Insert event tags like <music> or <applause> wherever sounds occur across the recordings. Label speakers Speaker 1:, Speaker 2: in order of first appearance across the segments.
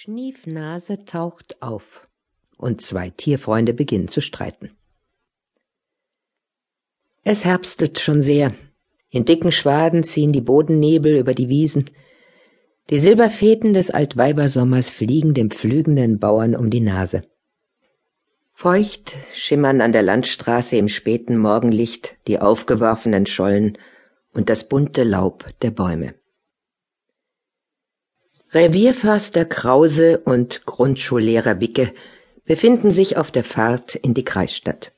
Speaker 1: Schniefnase taucht auf und zwei Tierfreunde beginnen zu streiten. Es herbstet schon sehr. In dicken Schwaden ziehen die Bodennebel über die Wiesen. Die Silberfäden des Altweibersommers fliegen dem pflügenden Bauern um die Nase. Feucht schimmern an der Landstraße im späten Morgenlicht die aufgeworfenen Schollen und das bunte Laub der Bäume. Revierförster Krause und Grundschullehrer Wicke befinden sich auf der Fahrt in die Kreisstadt.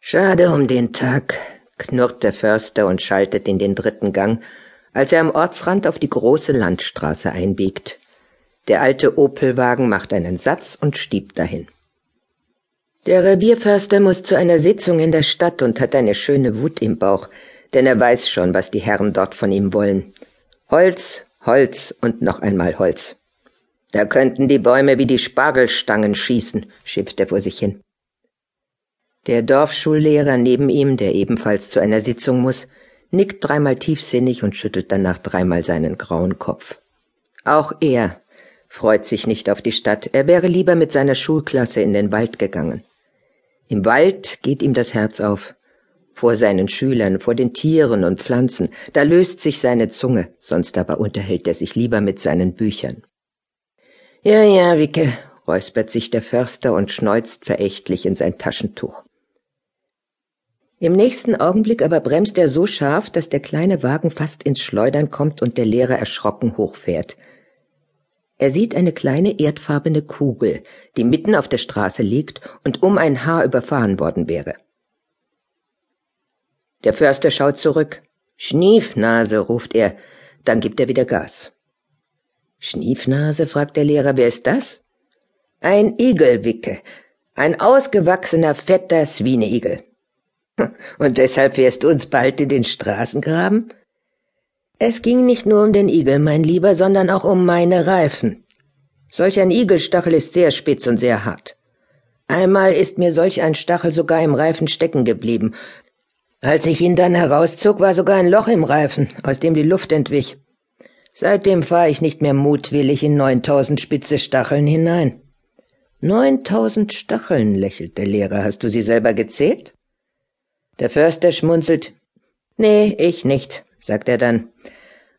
Speaker 1: Schade um den Tag, knurrt der Förster und schaltet in den dritten Gang, als er am Ortsrand auf die große Landstraße einbiegt. Der alte Opelwagen macht einen Satz und stiebt dahin. Der Revierförster muss zu einer Sitzung in der Stadt und hat eine schöne Wut im Bauch, denn er weiß schon, was die Herren dort von ihm wollen. Holz, Holz und noch einmal Holz. Da könnten die Bäume wie die Spargelstangen schießen, schimpft er vor sich hin. Der Dorfschullehrer neben ihm, der ebenfalls zu einer Sitzung muss, nickt dreimal tiefsinnig und schüttelt danach dreimal seinen grauen Kopf. Auch er freut sich nicht auf die Stadt, er wäre lieber mit seiner Schulklasse in den Wald gegangen. Im Wald geht ihm das Herz auf, vor seinen Schülern, vor den Tieren und Pflanzen, da löst sich seine Zunge, sonst aber unterhält er sich lieber mit seinen Büchern. Ja, ja, Wicke, räuspert sich der Förster und schneuzt verächtlich in sein Taschentuch. Im nächsten Augenblick aber bremst er so scharf, dass der kleine Wagen fast ins Schleudern kommt und der Lehrer erschrocken hochfährt. Er sieht eine kleine erdfarbene Kugel, die mitten auf der Straße liegt und um ein Haar überfahren worden wäre. Der Förster schaut zurück. Schniefnase, ruft er, dann gibt er wieder Gas. Schniefnase, fragt der Lehrer, wer ist das? Ein Igelwicke, ein ausgewachsener, fetter Swieneigel. <laughs> Und deshalb fährst du uns bald in den Straßengraben? Es ging nicht nur um den Igel, mein Lieber, sondern auch um meine Reifen. Solch ein Igelstachel ist sehr spitz und sehr hart. Einmal ist mir solch ein Stachel sogar im Reifen stecken geblieben, als ich ihn dann herauszog, war sogar ein Loch im Reifen, aus dem die Luft entwich. Seitdem fahre ich nicht mehr mutwillig in neuntausend spitze Stacheln hinein. Neuntausend Stacheln, lächelt der Lehrer. Hast du sie selber gezählt? Der Förster schmunzelt. Nee, ich nicht, sagt er dann.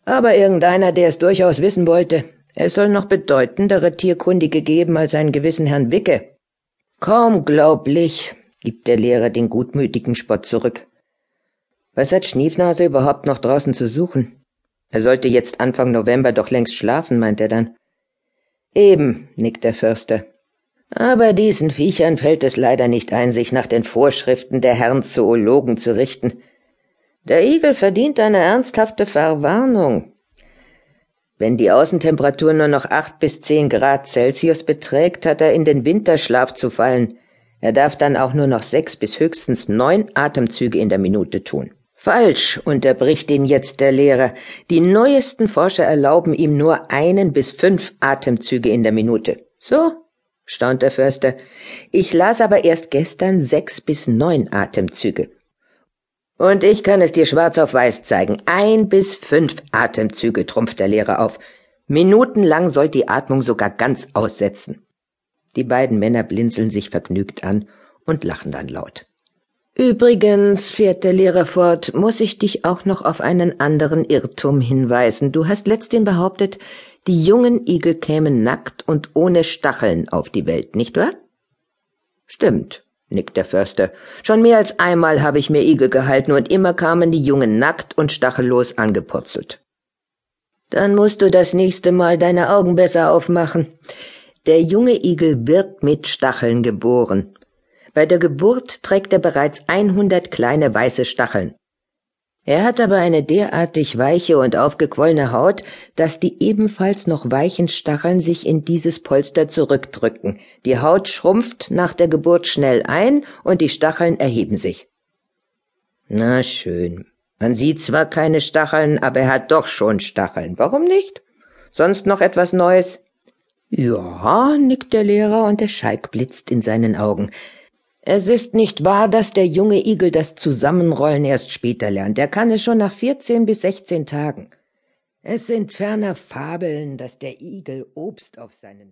Speaker 1: Aber irgendeiner, der es durchaus wissen wollte. Es soll noch bedeutendere Tierkundige geben als einen gewissen Herrn Wicke. Kaum glaublich, gibt der Lehrer den gutmütigen Spott zurück. Was hat Schniefnase überhaupt noch draußen zu suchen? Er sollte jetzt Anfang November doch längst schlafen, meint er dann. Eben, nickt der Förster. Aber diesen Viechern fällt es leider nicht ein, sich nach den Vorschriften der Herrn Zoologen zu richten. Der Igel verdient eine ernsthafte Verwarnung. Wenn die Außentemperatur nur noch acht bis zehn Grad Celsius beträgt, hat er in den Winterschlaf zu fallen. Er darf dann auch nur noch sechs bis höchstens neun Atemzüge in der Minute tun. Falsch, unterbricht ihn jetzt der Lehrer. Die neuesten Forscher erlauben ihm nur einen bis fünf Atemzüge in der Minute. So? staunt der Förster. Ich las aber erst gestern sechs bis neun Atemzüge. Und ich kann es dir schwarz auf weiß zeigen. Ein bis fünf Atemzüge, trumpft der Lehrer auf. Minutenlang soll die Atmung sogar ganz aussetzen. Die beiden Männer blinzeln sich vergnügt an und lachen dann laut. Übrigens, fährt der Lehrer fort, muss ich dich auch noch auf einen anderen Irrtum hinweisen. Du hast letzthin behauptet, die jungen Igel kämen nackt und ohne Stacheln auf die Welt, nicht wahr? Stimmt, nickt der Förster. Schon mehr als einmal habe ich mir Igel gehalten und immer kamen die Jungen nackt und stachellos angepurzelt. Dann musst du das nächste Mal deine Augen besser aufmachen. Der junge Igel wird mit Stacheln geboren. Bei der Geburt trägt er bereits 100 kleine weiße Stacheln. Er hat aber eine derartig weiche und aufgequollene Haut, dass die ebenfalls noch weichen Stacheln sich in dieses Polster zurückdrücken. Die Haut schrumpft nach der Geburt schnell ein und die Stacheln erheben sich. Na schön. Man sieht zwar keine Stacheln, aber er hat doch schon Stacheln. Warum nicht? Sonst noch etwas Neues? Ja, nickt der Lehrer und der Schalk blitzt in seinen Augen. Es ist nicht wahr, dass der junge Igel das Zusammenrollen erst später lernt. Er kann es schon nach vierzehn bis sechzehn Tagen. Es sind ferner Fabeln, dass der Igel Obst auf seinen